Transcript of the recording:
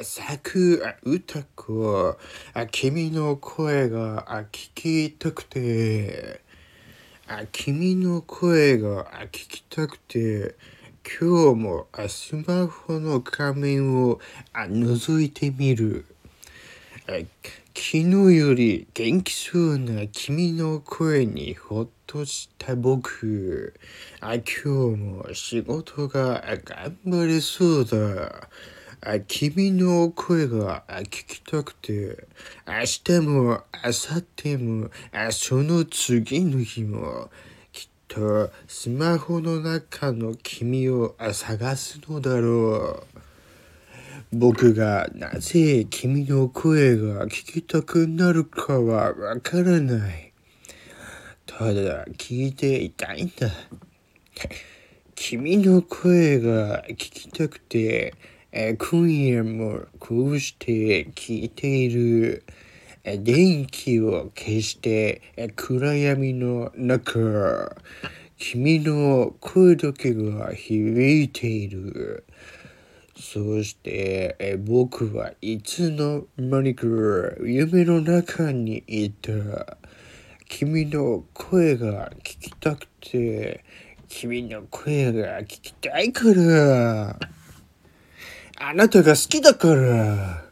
咲く歌子。君の声が聞きたくて。君の声が聞きたくて。今日もスマホの画面を覗いてみる。昨日より元気そうな君の声にほっとした僕。今日も仕事が頑張れそうだ。あ君の声が聞きたくて、明日も明後日もその次の日もきっとスマホの中の君を探すのだろう。僕がなぜ君の声が聞きたくなるかはわからない。ただ聞いていたいんだ。君の声が聞きたくて、え今夜もこうして聞いているえ。電気を消してえ暗闇の中、君の声だけが響いている。そしてえ僕はいつの間にか夢の中にいた。君の声が聞きたくて、君の声が聞きたいから。あなたが好きだから。